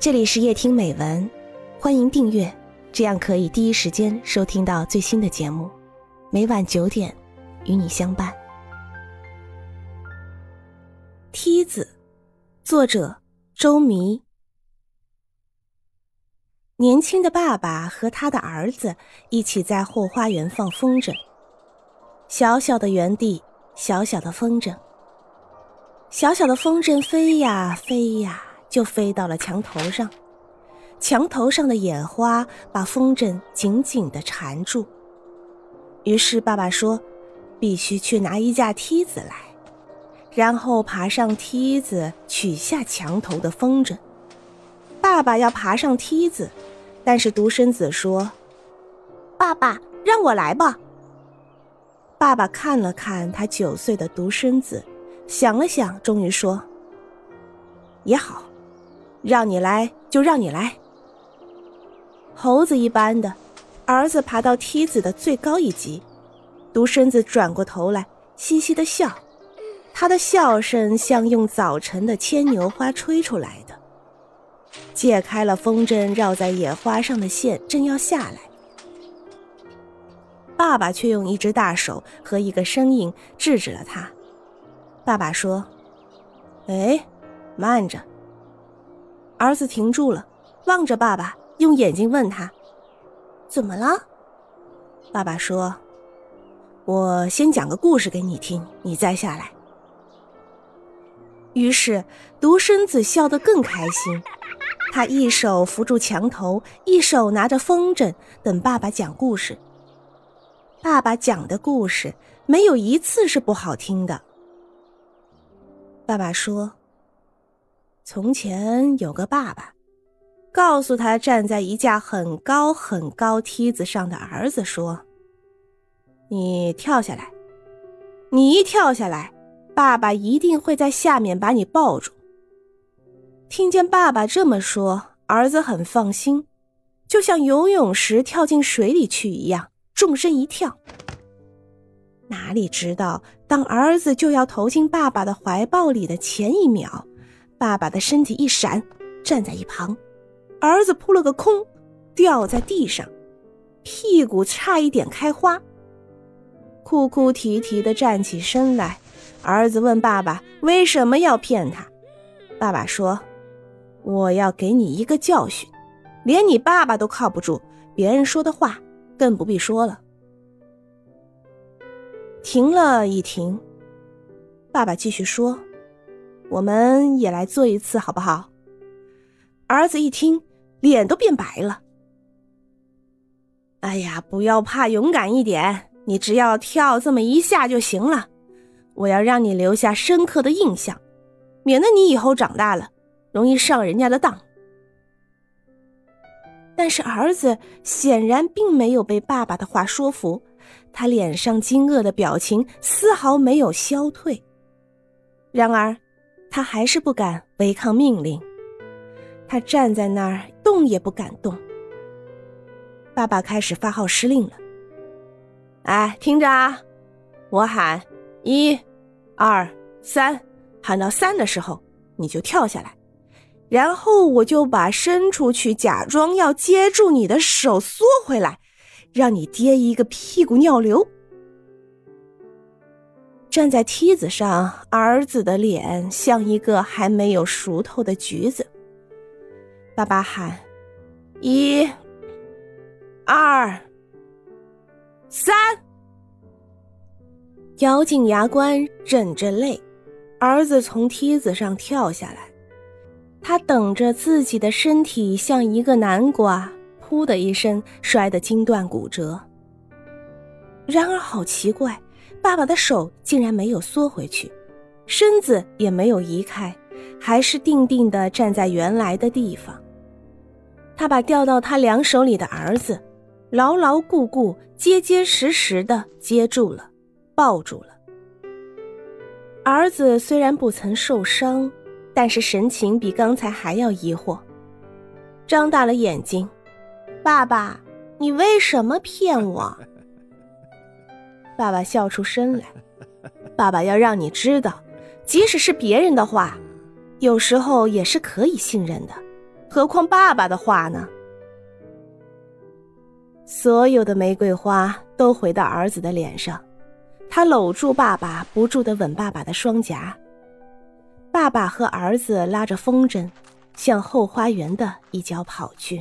这里是夜听美文，欢迎订阅，这样可以第一时间收听到最新的节目。每晚九点，与你相伴。梯子，作者周迷。年轻的爸爸和他的儿子一起在后花园放风筝。小小的园地，小小的风筝，小小的风筝飞呀飞呀。就飞到了墙头上，墙头上的野花把风筝紧紧的缠住。于是爸爸说：“必须去拿一架梯子来，然后爬上梯子取下墙头的风筝。”爸爸要爬上梯子，但是独生子说：“爸爸，让我来吧。”爸爸看了看他九岁的独生子，想了想，终于说：“也好。”让你来就让你来。猴子一般的儿子爬到梯子的最高一级，独身子转过头来嘻嘻的笑，他的笑声像用早晨的牵牛花吹出来的。解开了风筝绕在野花上的线，正要下来，爸爸却用一只大手和一个声音制止了他。爸爸说：“哎，慢着。”儿子停住了，望着爸爸，用眼睛问他：“怎么了？”爸爸说：“我先讲个故事给你听，你再下来。”于是独生子笑得更开心，他一手扶住墙头，一手拿着风筝，等爸爸讲故事。爸爸讲的故事没有一次是不好听的。爸爸说。从前有个爸爸，告诉他站在一架很高很高梯子上的儿子说：“你跳下来，你一跳下来，爸爸一定会在下面把你抱住。”听见爸爸这么说，儿子很放心，就像游泳时跳进水里去一样，纵身一跳。哪里知道，当儿子就要投进爸爸的怀抱里的前一秒。爸爸的身体一闪，站在一旁，儿子扑了个空，掉在地上，屁股差一点开花。哭哭啼啼的站起身来，儿子问爸爸为什么要骗他。爸爸说：“我要给你一个教训，连你爸爸都靠不住，别人说的话更不必说了。”停了一停，爸爸继续说。我们也来做一次，好不好？儿子一听，脸都变白了。哎呀，不要怕，勇敢一点，你只要跳这么一下就行了。我要让你留下深刻的印象，免得你以后长大了容易上人家的当。但是儿子显然并没有被爸爸的话说服，他脸上惊愕的表情丝毫没有消退。然而。他还是不敢违抗命令，他站在那儿动也不敢动。爸爸开始发号施令了：“哎，听着啊，我喊一、二、三，喊到三的时候你就跳下来，然后我就把伸出去假装要接住你的手缩回来，让你跌一个屁股尿流。”站在梯子上，儿子的脸像一个还没有熟透的橘子。爸爸喊：“一、二、三！”咬紧牙关，忍着泪，儿子从梯子上跳下来。他等着自己的身体像一个南瓜，噗的一声摔得筋断骨折。然而，好奇怪。爸爸的手竟然没有缩回去，身子也没有移开，还是定定地站在原来的地方。他把掉到他两手里的儿子，牢牢固固、结结实实地接住了，抱住了。儿子虽然不曾受伤，但是神情比刚才还要疑惑，张大了眼睛：“爸爸，你为什么骗我？”爸爸笑出声来，爸爸要让你知道，即使是别人的话，有时候也是可以信任的。何况爸爸的话呢？所有的玫瑰花都回到儿子的脸上，他搂住爸爸，不住的吻爸爸的双颊。爸爸和儿子拉着风筝，向后花园的一角跑去。